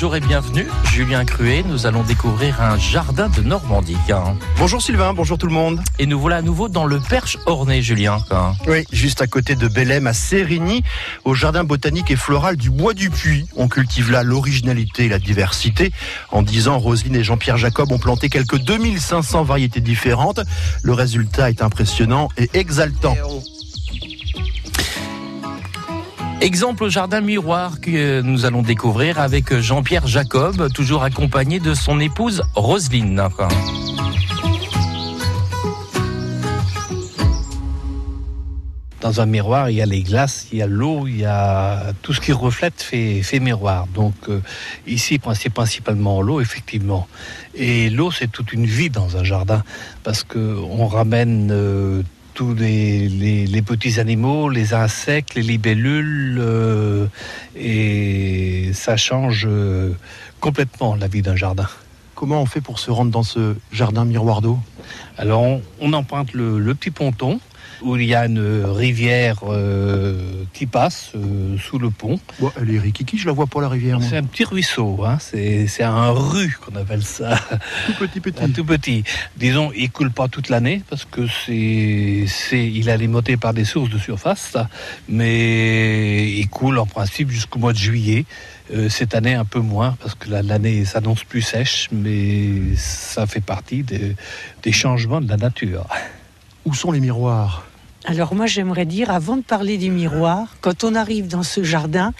bonjour et bienvenue. Julien Cruet, nous allons découvrir un jardin de Normandie. Bonjour Sylvain, bonjour tout le monde. Et nous voilà à nouveau dans le Perche orné, Julien. Oui, juste à côté de Bellem, à Sérigny, au jardin botanique et floral du Bois du Puy. On cultive là l'originalité et la diversité. En 10 ans, Roselyne et Jean-Pierre Jacob ont planté quelques 2500 variétés différentes. Le résultat est impressionnant et exaltant. Exemple au jardin miroir que nous allons découvrir avec Jean-Pierre Jacob, toujours accompagné de son épouse Roselyne. Dans un miroir, il y a les glaces, il y a l'eau, il y a tout ce qui reflète fait, miroir. Donc euh, ici, c'est principalement l'eau, effectivement. Et l'eau, c'est toute une vie dans un jardin parce que on ramène euh, tous les, petits animaux, les insectes, les libellules, euh, et ça change euh, complètement la vie d'un jardin. Comment on fait pour se rendre dans ce jardin miroir d'eau? Alors on, emprunte le petit ponton où il y a une rivière euh, qui passe euh, sous le pont. elle est rikiki, je la vois pas la rivière. C'est un petit ruisseau, hein. c'est un rue qu'on appelle ça. Tout petit petit. Un tout petit. Disons, il coule pas toute l'année parce que c'est, il est alimenté par des sources de surface, mais il coule en principe jusqu'au mois de juillet. Euh, cette année un peu moins parce que l'année s'annonce plus sèche, mais ça fait partie des changements de la nature. Où sont les miroirs? Alors moi j'aimerais dire, avant de parler des miroirs, quand on arrive dans ce jardin,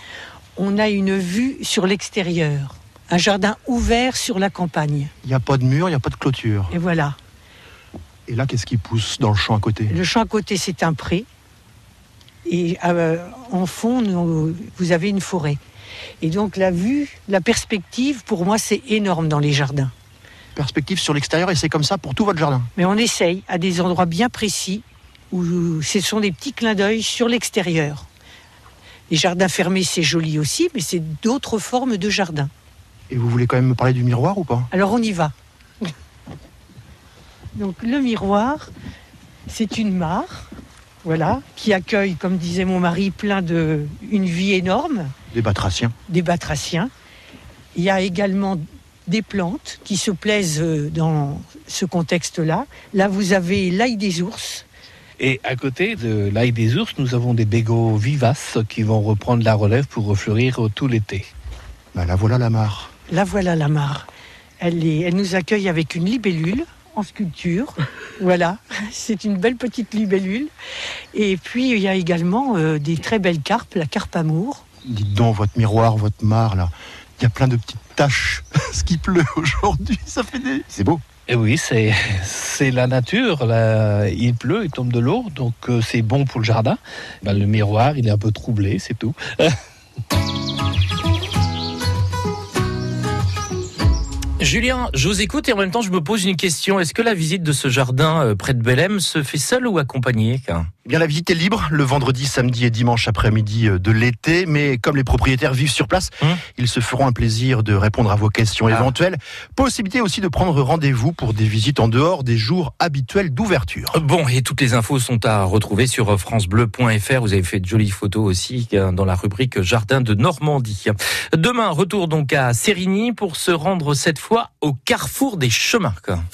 on a une vue sur l'extérieur. Un jardin ouvert sur la campagne. Il n'y a pas de mur, il n'y a pas de clôture. Et voilà. Et là, qu'est-ce qui pousse dans le champ à côté? Le champ à côté, c'est un pré. Et euh, en fond, vous avez une forêt. Et donc la vue, la perspective, pour moi, c'est énorme dans les jardins. Perspective sur l'extérieur, et c'est comme ça pour tout votre jardin Mais on essaye à des endroits bien précis où ce sont des petits clins d'œil sur l'extérieur. Les jardins fermés, c'est joli aussi, mais c'est d'autres formes de jardins. Et vous voulez quand même me parler du miroir ou pas? Alors on y va. Donc le miroir, c'est une mare, voilà, qui accueille, comme disait mon mari, plein de, une vie énorme. Des batraciens. Des batraciens. Il y a également des plantes qui se plaisent euh, dans ce contexte-là. Là, vous avez l'ail des ours, et à côté de l'ail des ours, nous avons des bégos vivaces qui vont reprendre la relève pour refleurir tout l'été. Bah, la voilà la mare. La voilà la mare. Elle, est, elle nous accueille avec une libellule en sculpture. voilà, c'est une belle petite libellule. Et puis il y a également euh, des très belles carpes, la carpe amour. Dites donc, votre miroir, votre mare, là, il y a plein de petites taches. Ce qui pleut aujourd'hui, ça fait des... C'est beau. Et eh oui, c'est, c'est la nature. il pleut, il tombe de l'eau, donc euh, c'est bon pour le jardin. Ben, le miroir, il est un peu troublé, c'est tout. Julien, je vous écoute et en même temps je me pose une question. Est-ce que la visite de ce jardin euh, près de Belém se fait seule ou accompagnée eh bien, la visite est libre le vendredi, samedi et dimanche après-midi euh, de l'été, mais comme les propriétaires vivent sur place, hum. ils se feront un plaisir de répondre à vos questions ah. éventuelles. Possibilité aussi de prendre rendez-vous pour des visites en dehors des jours habituels d'ouverture. Bon, et toutes les infos sont à retrouver sur francebleu.fr. Vous avez fait de jolies photos aussi euh, dans la rubrique Jardin de Normandie. Demain, retour donc à Sérigny pour se rendre cette fois au carrefour des chemins.